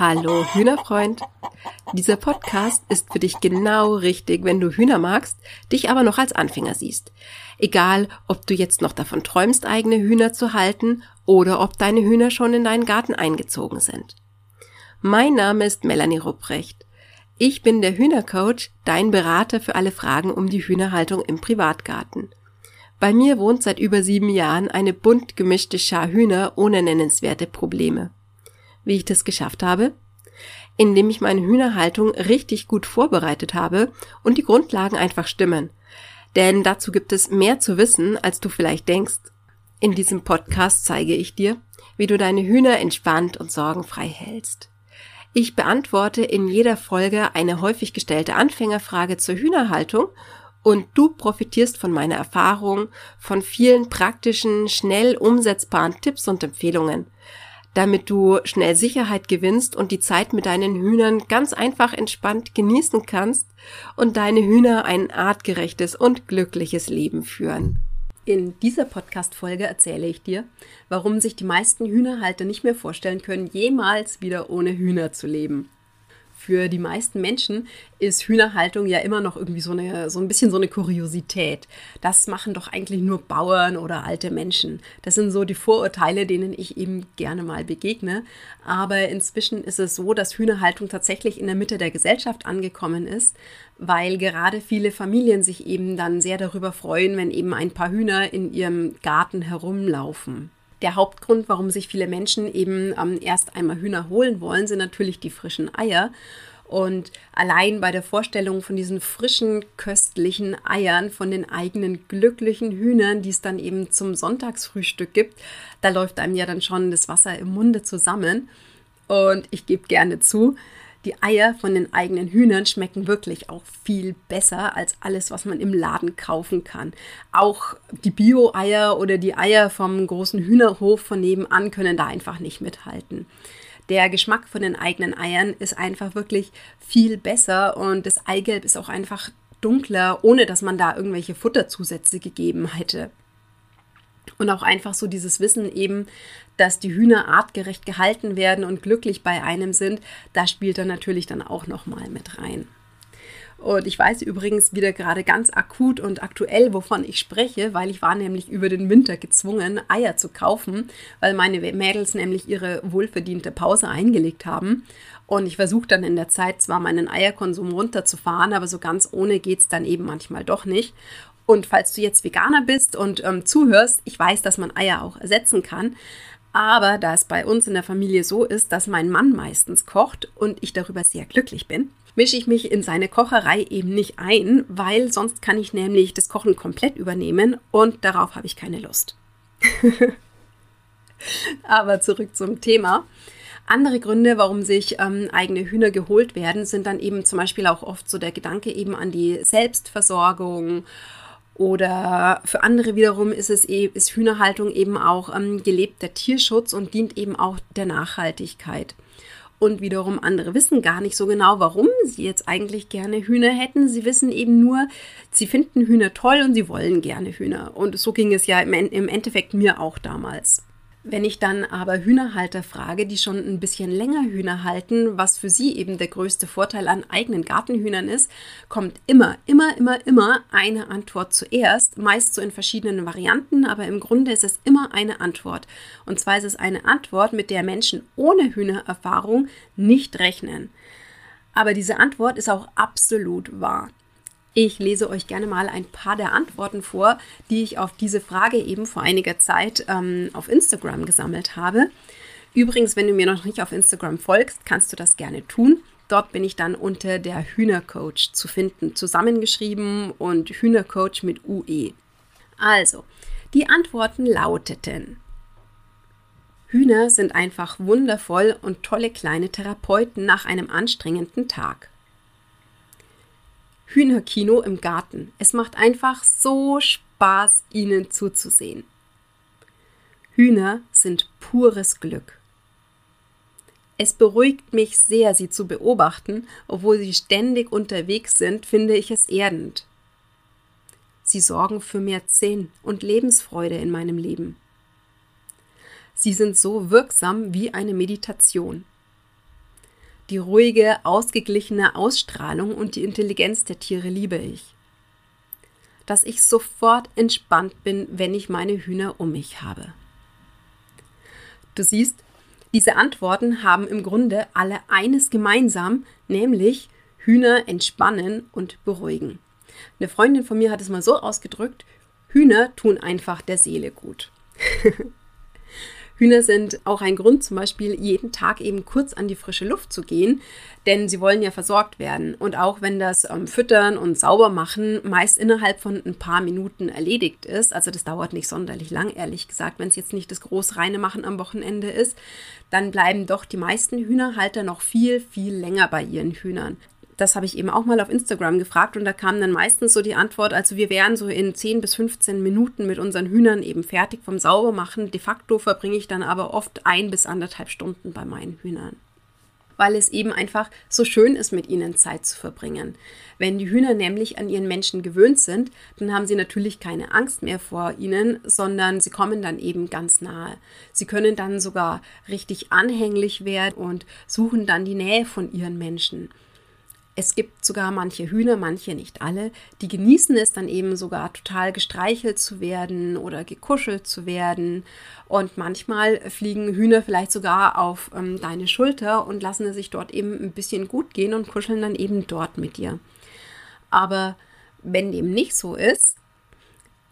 Hallo Hühnerfreund. Dieser Podcast ist für dich genau richtig, wenn du Hühner magst, dich aber noch als Anfänger siehst. Egal, ob du jetzt noch davon träumst, eigene Hühner zu halten oder ob deine Hühner schon in deinen Garten eingezogen sind. Mein Name ist Melanie Rupprecht. Ich bin der Hühnercoach, dein Berater für alle Fragen um die Hühnerhaltung im Privatgarten. Bei mir wohnt seit über sieben Jahren eine bunt gemischte Schar Hühner ohne nennenswerte Probleme. Wie ich das geschafft habe? Indem ich meine Hühnerhaltung richtig gut vorbereitet habe und die Grundlagen einfach stimmen. Denn dazu gibt es mehr zu wissen, als du vielleicht denkst. In diesem Podcast zeige ich dir, wie du deine Hühner entspannt und sorgenfrei hältst. Ich beantworte in jeder Folge eine häufig gestellte Anfängerfrage zur Hühnerhaltung und du profitierst von meiner Erfahrung, von vielen praktischen, schnell umsetzbaren Tipps und Empfehlungen damit du schnell Sicherheit gewinnst und die Zeit mit deinen Hühnern ganz einfach entspannt genießen kannst und deine Hühner ein artgerechtes und glückliches Leben führen. In dieser Podcast-Folge erzähle ich dir, warum sich die meisten Hühnerhalter nicht mehr vorstellen können, jemals wieder ohne Hühner zu leben für die meisten Menschen ist Hühnerhaltung ja immer noch irgendwie so, eine, so ein bisschen so eine Kuriosität. Das machen doch eigentlich nur Bauern oder alte Menschen. Das sind so die Vorurteile, denen ich eben gerne mal begegne. Aber inzwischen ist es so, dass Hühnerhaltung tatsächlich in der Mitte der Gesellschaft angekommen ist, weil gerade viele Familien sich eben dann sehr darüber freuen, wenn eben ein paar Hühner in ihrem Garten herumlaufen. Der Hauptgrund, warum sich viele Menschen eben ähm, erst einmal Hühner holen wollen, sind natürlich die frischen Eier. Und allein bei der Vorstellung von diesen frischen, köstlichen Eiern, von den eigenen glücklichen Hühnern, die es dann eben zum Sonntagsfrühstück gibt, da läuft einem ja dann schon das Wasser im Munde zusammen. Und ich gebe gerne zu, die Eier von den eigenen Hühnern schmecken wirklich auch viel besser als alles, was man im Laden kaufen kann. Auch die Bio-Eier oder die Eier vom großen Hühnerhof von nebenan können da einfach nicht mithalten. Der Geschmack von den eigenen Eiern ist einfach wirklich viel besser und das Eigelb ist auch einfach dunkler, ohne dass man da irgendwelche Futterzusätze gegeben hätte. Und auch einfach so dieses Wissen eben, dass die Hühner artgerecht gehalten werden und glücklich bei einem sind, da spielt er natürlich dann auch nochmal mit rein. Und ich weiß übrigens wieder gerade ganz akut und aktuell, wovon ich spreche, weil ich war nämlich über den Winter gezwungen, Eier zu kaufen, weil meine Mädels nämlich ihre wohlverdiente Pause eingelegt haben. Und ich versuche dann in der Zeit zwar meinen Eierkonsum runterzufahren, aber so ganz ohne geht es dann eben manchmal doch nicht. Und falls du jetzt Veganer bist und ähm, zuhörst, ich weiß, dass man Eier auch ersetzen kann. Aber da es bei uns in der Familie so ist, dass mein Mann meistens kocht und ich darüber sehr glücklich bin, mische ich mich in seine Kocherei eben nicht ein, weil sonst kann ich nämlich das Kochen komplett übernehmen und darauf habe ich keine Lust. Aber zurück zum Thema. Andere Gründe, warum sich ähm, eigene Hühner geholt werden, sind dann eben zum Beispiel auch oft so der Gedanke eben an die Selbstversorgung oder für andere wiederum ist es e ist Hühnerhaltung eben auch ähm, gelebter Tierschutz und dient eben auch der Nachhaltigkeit. Und wiederum andere wissen gar nicht so genau, warum sie jetzt eigentlich gerne Hühner hätten. Sie wissen eben nur, sie finden Hühner toll und sie wollen gerne Hühner. Und so ging es ja im, im Endeffekt mir auch damals. Wenn ich dann aber Hühnerhalter frage, die schon ein bisschen länger Hühner halten, was für sie eben der größte Vorteil an eigenen Gartenhühnern ist, kommt immer, immer, immer, immer eine Antwort zuerst, meist so in verschiedenen Varianten, aber im Grunde ist es immer eine Antwort. Und zwar ist es eine Antwort, mit der Menschen ohne Hühnererfahrung nicht rechnen. Aber diese Antwort ist auch absolut wahr. Ich lese euch gerne mal ein paar der Antworten vor, die ich auf diese Frage eben vor einiger Zeit ähm, auf Instagram gesammelt habe. Übrigens, wenn du mir noch nicht auf Instagram folgst, kannst du das gerne tun. Dort bin ich dann unter der Hühnercoach zu finden, zusammengeschrieben und Hühnercoach mit UE. Also, die Antworten lauteten. Hühner sind einfach wundervoll und tolle kleine Therapeuten nach einem anstrengenden Tag. Hühnerkino im Garten. Es macht einfach so Spaß, ihnen zuzusehen. Hühner sind pures Glück. Es beruhigt mich sehr, sie zu beobachten, obwohl sie ständig unterwegs sind, finde ich es erdend. Sie sorgen für mehr Zehn und Lebensfreude in meinem Leben. Sie sind so wirksam wie eine Meditation. Die ruhige, ausgeglichene Ausstrahlung und die Intelligenz der Tiere liebe ich. Dass ich sofort entspannt bin, wenn ich meine Hühner um mich habe. Du siehst, diese Antworten haben im Grunde alle eines gemeinsam, nämlich Hühner entspannen und beruhigen. Eine Freundin von mir hat es mal so ausgedrückt, Hühner tun einfach der Seele gut. Hühner sind auch ein Grund, zum Beispiel jeden Tag eben kurz an die frische Luft zu gehen, denn sie wollen ja versorgt werden. Und auch wenn das ähm, Füttern und Saubermachen meist innerhalb von ein paar Minuten erledigt ist, also das dauert nicht sonderlich lang, ehrlich gesagt, wenn es jetzt nicht das groß reine Machen am Wochenende ist, dann bleiben doch die meisten Hühnerhalter noch viel, viel länger bei ihren Hühnern das habe ich eben auch mal auf Instagram gefragt und da kam dann meistens so die Antwort, also wir wären so in 10 bis 15 Minuten mit unseren Hühnern eben fertig vom Saubermachen. De facto verbringe ich dann aber oft ein bis anderthalb Stunden bei meinen Hühnern. Weil es eben einfach so schön ist, mit ihnen Zeit zu verbringen. Wenn die Hühner nämlich an ihren Menschen gewöhnt sind, dann haben sie natürlich keine Angst mehr vor ihnen, sondern sie kommen dann eben ganz nahe. Sie können dann sogar richtig anhänglich werden und suchen dann die Nähe von ihren Menschen. Es gibt sogar manche Hühner, manche nicht alle, die genießen es dann eben sogar total gestreichelt zu werden oder gekuschelt zu werden. Und manchmal fliegen Hühner vielleicht sogar auf ähm, deine Schulter und lassen es sich dort eben ein bisschen gut gehen und kuscheln dann eben dort mit dir. Aber wenn dem nicht so ist,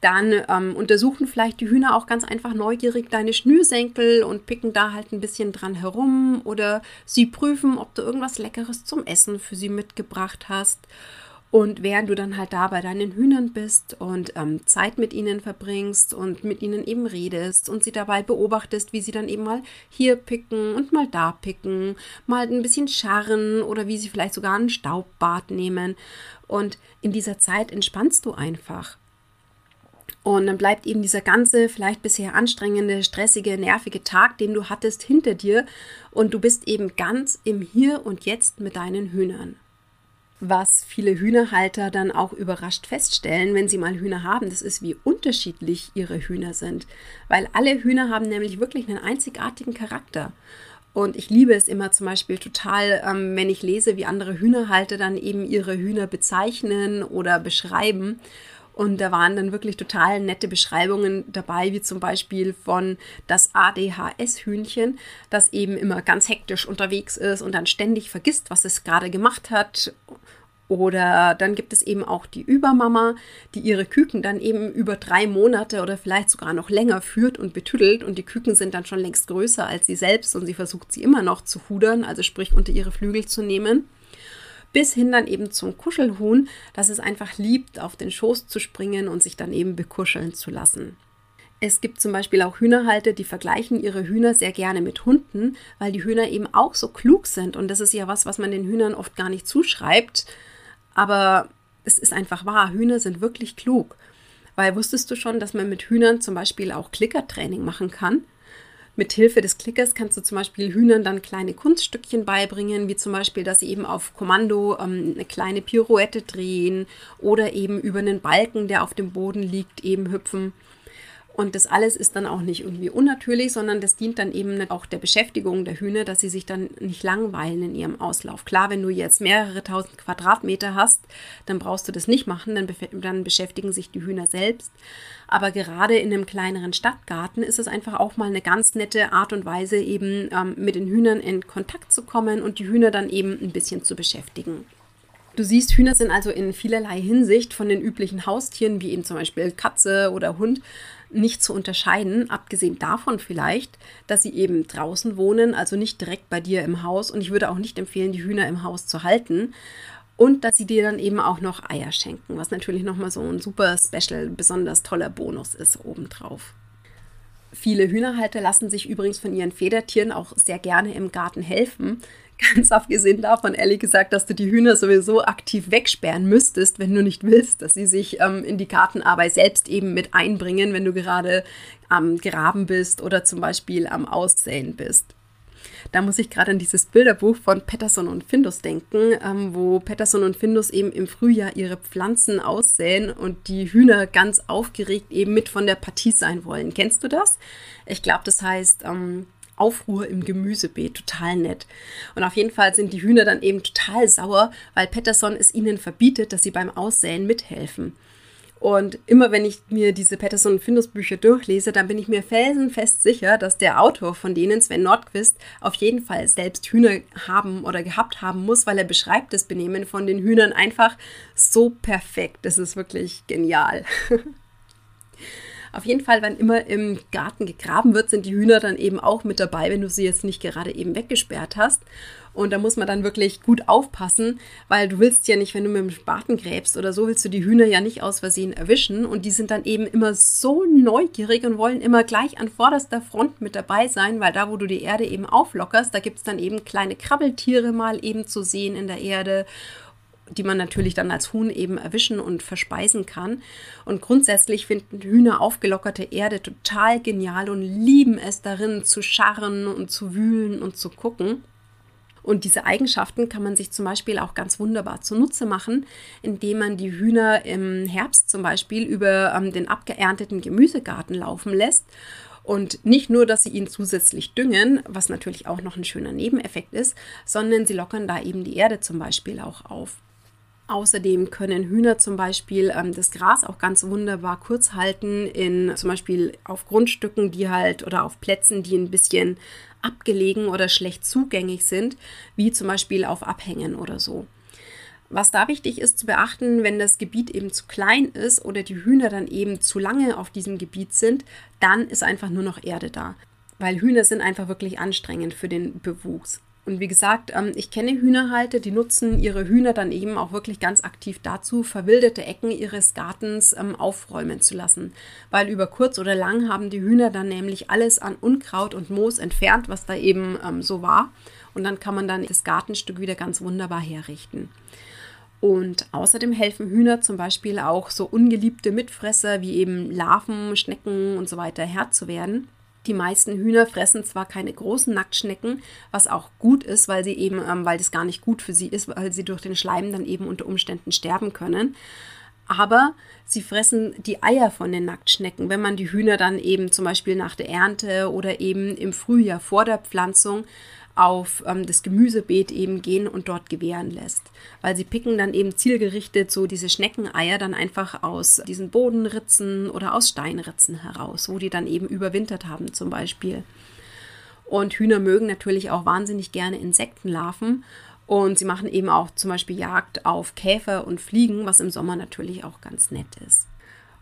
dann ähm, untersuchen vielleicht die Hühner auch ganz einfach neugierig deine Schnürsenkel und picken da halt ein bisschen dran herum oder sie prüfen, ob du irgendwas Leckeres zum Essen für sie mitgebracht hast. Und während du dann halt da bei deinen Hühnern bist und ähm, Zeit mit ihnen verbringst und mit ihnen eben redest und sie dabei beobachtest, wie sie dann eben mal hier picken und mal da picken, mal ein bisschen scharren oder wie sie vielleicht sogar ein Staubbad nehmen. Und in dieser Zeit entspannst du einfach. Und dann bleibt eben dieser ganze, vielleicht bisher anstrengende, stressige, nervige Tag, den du hattest, hinter dir und du bist eben ganz im Hier und Jetzt mit deinen Hühnern. Was viele Hühnerhalter dann auch überrascht feststellen, wenn sie mal Hühner haben, das ist, wie unterschiedlich ihre Hühner sind. Weil alle Hühner haben nämlich wirklich einen einzigartigen Charakter. Und ich liebe es immer zum Beispiel total, ähm, wenn ich lese, wie andere Hühnerhalter dann eben ihre Hühner bezeichnen oder beschreiben. Und da waren dann wirklich total nette Beschreibungen dabei, wie zum Beispiel von das ADHS-Hühnchen, das eben immer ganz hektisch unterwegs ist und dann ständig vergisst, was es gerade gemacht hat. Oder dann gibt es eben auch die Übermama, die ihre Küken dann eben über drei Monate oder vielleicht sogar noch länger führt und betüdelt. Und die Küken sind dann schon längst größer als sie selbst und sie versucht sie immer noch zu hudern, also sprich unter ihre Flügel zu nehmen bis hin dann eben zum Kuschelhuhn, das es einfach liebt, auf den Schoß zu springen und sich dann eben bekuscheln zu lassen. Es gibt zum Beispiel auch Hühnerhalter, die vergleichen ihre Hühner sehr gerne mit Hunden, weil die Hühner eben auch so klug sind. Und das ist ja was, was man den Hühnern oft gar nicht zuschreibt. Aber es ist einfach wahr, Hühner sind wirklich klug. Weil wusstest du schon, dass man mit Hühnern zum Beispiel auch Klickertraining machen kann? Mit Hilfe des Klickers kannst du zum Beispiel Hühnern dann kleine Kunststückchen beibringen, wie zum Beispiel, dass sie eben auf Kommando ähm, eine kleine Pirouette drehen oder eben über einen Balken, der auf dem Boden liegt, eben hüpfen. Und das alles ist dann auch nicht irgendwie unnatürlich, sondern das dient dann eben auch der Beschäftigung der Hühner, dass sie sich dann nicht langweilen in ihrem Auslauf. Klar, wenn du jetzt mehrere tausend Quadratmeter hast, dann brauchst du das nicht machen, dann, dann beschäftigen sich die Hühner selbst. Aber gerade in einem kleineren Stadtgarten ist es einfach auch mal eine ganz nette Art und Weise, eben ähm, mit den Hühnern in Kontakt zu kommen und die Hühner dann eben ein bisschen zu beschäftigen. Du siehst, Hühner sind also in vielerlei Hinsicht von den üblichen Haustieren, wie eben zum Beispiel Katze oder Hund, nicht zu unterscheiden, abgesehen davon vielleicht, dass sie eben draußen wohnen, also nicht direkt bei dir im Haus. Und ich würde auch nicht empfehlen, die Hühner im Haus zu halten. Und dass sie dir dann eben auch noch Eier schenken, was natürlich nochmal so ein super special, besonders toller Bonus ist obendrauf. Viele Hühnerhalter lassen sich übrigens von ihren Federtieren auch sehr gerne im Garten helfen. Ganz abgesehen davon, ehrlich gesagt, dass du die Hühner sowieso aktiv wegsperren müsstest, wenn du nicht willst, dass sie sich ähm, in die Gartenarbeit selbst eben mit einbringen, wenn du gerade am Graben bist oder zum Beispiel am Aussäen bist. Da muss ich gerade an dieses Bilderbuch von Patterson und Findus denken, ähm, wo Patterson und Findus eben im Frühjahr ihre Pflanzen aussäen und die Hühner ganz aufgeregt eben mit von der Partie sein wollen. Kennst du das? Ich glaube, das heißt ähm, Aufruhr im Gemüsebeet. Total nett. Und auf jeden Fall sind die Hühner dann eben total sauer, weil Patterson es ihnen verbietet, dass sie beim Aussäen mithelfen. Und immer wenn ich mir diese Patterson und Findus Bücher durchlese, dann bin ich mir felsenfest sicher, dass der Autor von denen, Sven Nordquist, auf jeden Fall selbst Hühner haben oder gehabt haben muss, weil er beschreibt das Benehmen von den Hühnern einfach so perfekt. Das ist wirklich genial. Auf jeden Fall, wenn immer im Garten gegraben wird, sind die Hühner dann eben auch mit dabei, wenn du sie jetzt nicht gerade eben weggesperrt hast. Und da muss man dann wirklich gut aufpassen, weil du willst ja nicht, wenn du mit dem Spaten gräbst oder so, willst du die Hühner ja nicht aus Versehen erwischen. Und die sind dann eben immer so neugierig und wollen immer gleich an vorderster Front mit dabei sein, weil da, wo du die Erde eben auflockerst, da gibt es dann eben kleine Krabbeltiere mal eben zu sehen in der Erde die man natürlich dann als Huhn eben erwischen und verspeisen kann. Und grundsätzlich finden Hühner aufgelockerte Erde total genial und lieben es darin zu scharren und zu wühlen und zu gucken. Und diese Eigenschaften kann man sich zum Beispiel auch ganz wunderbar zunutze machen, indem man die Hühner im Herbst zum Beispiel über ähm, den abgeernteten Gemüsegarten laufen lässt. Und nicht nur, dass sie ihn zusätzlich düngen, was natürlich auch noch ein schöner Nebeneffekt ist, sondern sie lockern da eben die Erde zum Beispiel auch auf. Außerdem können Hühner zum Beispiel ähm, das Gras auch ganz wunderbar kurz halten, in zum Beispiel auf Grundstücken, die halt oder auf Plätzen, die ein bisschen abgelegen oder schlecht zugängig sind, wie zum Beispiel auf Abhängen oder so. Was da wichtig ist zu beachten, wenn das Gebiet eben zu klein ist oder die Hühner dann eben zu lange auf diesem Gebiet sind, dann ist einfach nur noch Erde da. Weil Hühner sind einfach wirklich anstrengend für den Bewuchs. Und wie gesagt, ähm, ich kenne Hühnerhalter, die nutzen ihre Hühner dann eben auch wirklich ganz aktiv dazu, verwilderte Ecken ihres Gartens ähm, aufräumen zu lassen. Weil über kurz oder lang haben die Hühner dann nämlich alles an Unkraut und Moos entfernt, was da eben ähm, so war. Und dann kann man dann das Gartenstück wieder ganz wunderbar herrichten. Und außerdem helfen Hühner zum Beispiel auch so ungeliebte Mitfresser wie eben Larven, Schnecken und so weiter Herr zu werden. Die meisten Hühner fressen zwar keine großen Nacktschnecken, was auch gut ist, weil sie eben, ähm, weil das gar nicht gut für sie ist, weil sie durch den Schleim dann eben unter Umständen sterben können. Aber sie fressen die Eier von den Nacktschnecken, wenn man die Hühner dann eben zum Beispiel nach der Ernte oder eben im Frühjahr vor der Pflanzung auf ähm, das Gemüsebeet eben gehen und dort gewähren lässt. Weil sie picken dann eben zielgerichtet so diese Schneckeneier dann einfach aus diesen Bodenritzen oder aus Steinritzen heraus, wo die dann eben überwintert haben zum Beispiel. Und Hühner mögen natürlich auch wahnsinnig gerne Insektenlarven. Und sie machen eben auch zum Beispiel Jagd auf Käfer und Fliegen, was im Sommer natürlich auch ganz nett ist.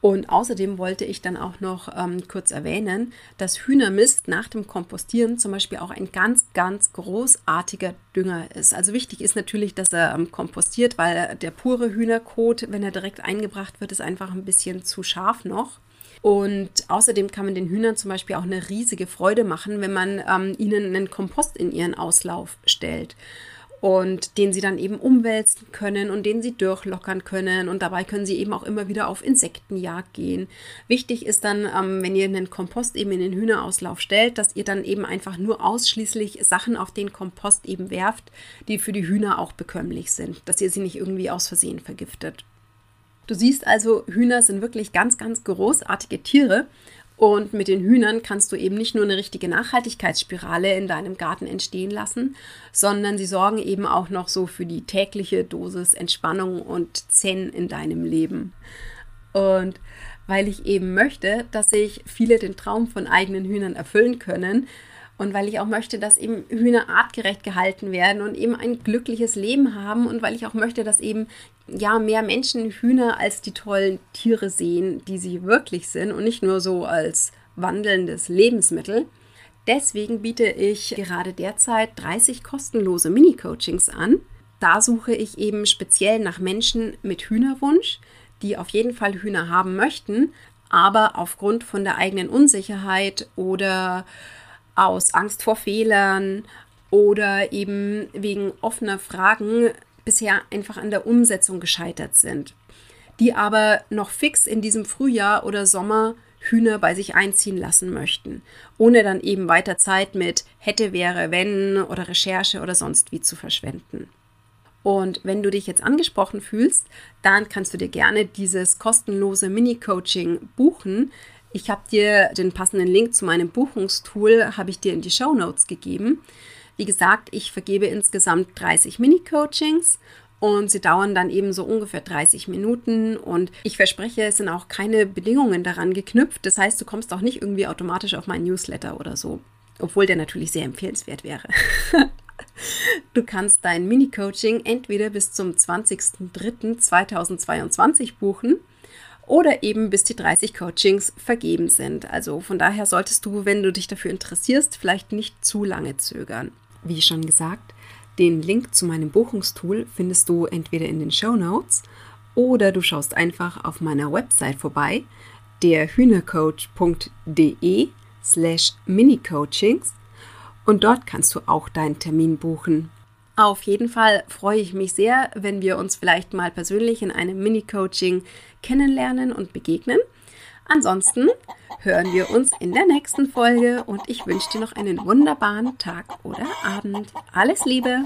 Und außerdem wollte ich dann auch noch ähm, kurz erwähnen, dass Hühnermist nach dem Kompostieren zum Beispiel auch ein ganz, ganz großartiger Dünger ist. Also wichtig ist natürlich, dass er ähm, kompostiert, weil der pure Hühnerkot, wenn er direkt eingebracht wird, ist einfach ein bisschen zu scharf noch. Und außerdem kann man den Hühnern zum Beispiel auch eine riesige Freude machen, wenn man ähm, ihnen einen Kompost in ihren Auslauf stellt und den sie dann eben umwälzen können und den sie durchlockern können und dabei können sie eben auch immer wieder auf Insektenjagd gehen. Wichtig ist dann, ähm, wenn ihr einen Kompost eben in den Hühnerauslauf stellt, dass ihr dann eben einfach nur ausschließlich Sachen auf den Kompost eben werft, die für die Hühner auch bekömmlich sind, dass ihr sie nicht irgendwie aus Versehen vergiftet. Du siehst also, Hühner sind wirklich ganz, ganz großartige Tiere und mit den Hühnern kannst du eben nicht nur eine richtige Nachhaltigkeitsspirale in deinem Garten entstehen lassen, sondern sie sorgen eben auch noch so für die tägliche Dosis Entspannung und Zen in deinem Leben. Und weil ich eben möchte, dass sich viele den Traum von eigenen Hühnern erfüllen können, und weil ich auch möchte, dass eben Hühner artgerecht gehalten werden und eben ein glückliches Leben haben und weil ich auch möchte, dass eben ja mehr Menschen Hühner als die tollen Tiere sehen, die sie wirklich sind und nicht nur so als wandelndes Lebensmittel. Deswegen biete ich gerade derzeit 30 kostenlose Mini-Coachings an. Da suche ich eben speziell nach Menschen mit Hühnerwunsch, die auf jeden Fall Hühner haben möchten, aber aufgrund von der eigenen Unsicherheit oder aus Angst vor Fehlern oder eben wegen offener Fragen bisher einfach an der Umsetzung gescheitert sind, die aber noch fix in diesem Frühjahr oder Sommer Hühner bei sich einziehen lassen möchten, ohne dann eben weiter Zeit mit hätte, wäre, wenn oder Recherche oder sonst wie zu verschwenden. Und wenn du dich jetzt angesprochen fühlst, dann kannst du dir gerne dieses kostenlose Mini-Coaching buchen Ich habe dir den passenden Link zu meinem Buchungstool, habe ich dir in die Show Notes gegeben. Wie gesagt, ich vergebe insgesamt 30 Mini-Coachings und sie dauern dann eben so ungefähr 30 Minuten und ich verspreche, es sind auch keine Bedingungen daran geknüpft. Das heißt, du kommst auch nicht irgendwie automatisch auf meinen Newsletter oder so, obwohl der natürlich sehr empfehlenswert wäre. Du kannst dein Mini-Coaching entweder bis zum 20.03.2022 buchen oder eben bis die 30 Coachings vergeben sind. Also von daher solltest du, wenn du dich dafür interessierst, vielleicht nicht zu lange zögern. Wie schon gesagt, den Link zu meinem Buchungstool findest du entweder in den Show Notes oder du schaust einfach auf meiner Website vorbei, der hühnercoach.de slash minicoachings und dort kannst du auch deinen Termin buchen. Auf jeden Fall freue ich mich sehr, wenn wir uns vielleicht mal persönlich in einem Mini-Coaching kennenlernen und begegnen. Ansonsten hören wir uns in der nächsten Folge und ich wünsche dir noch einen wunderbaren Tag oder Abend. Alles Liebe!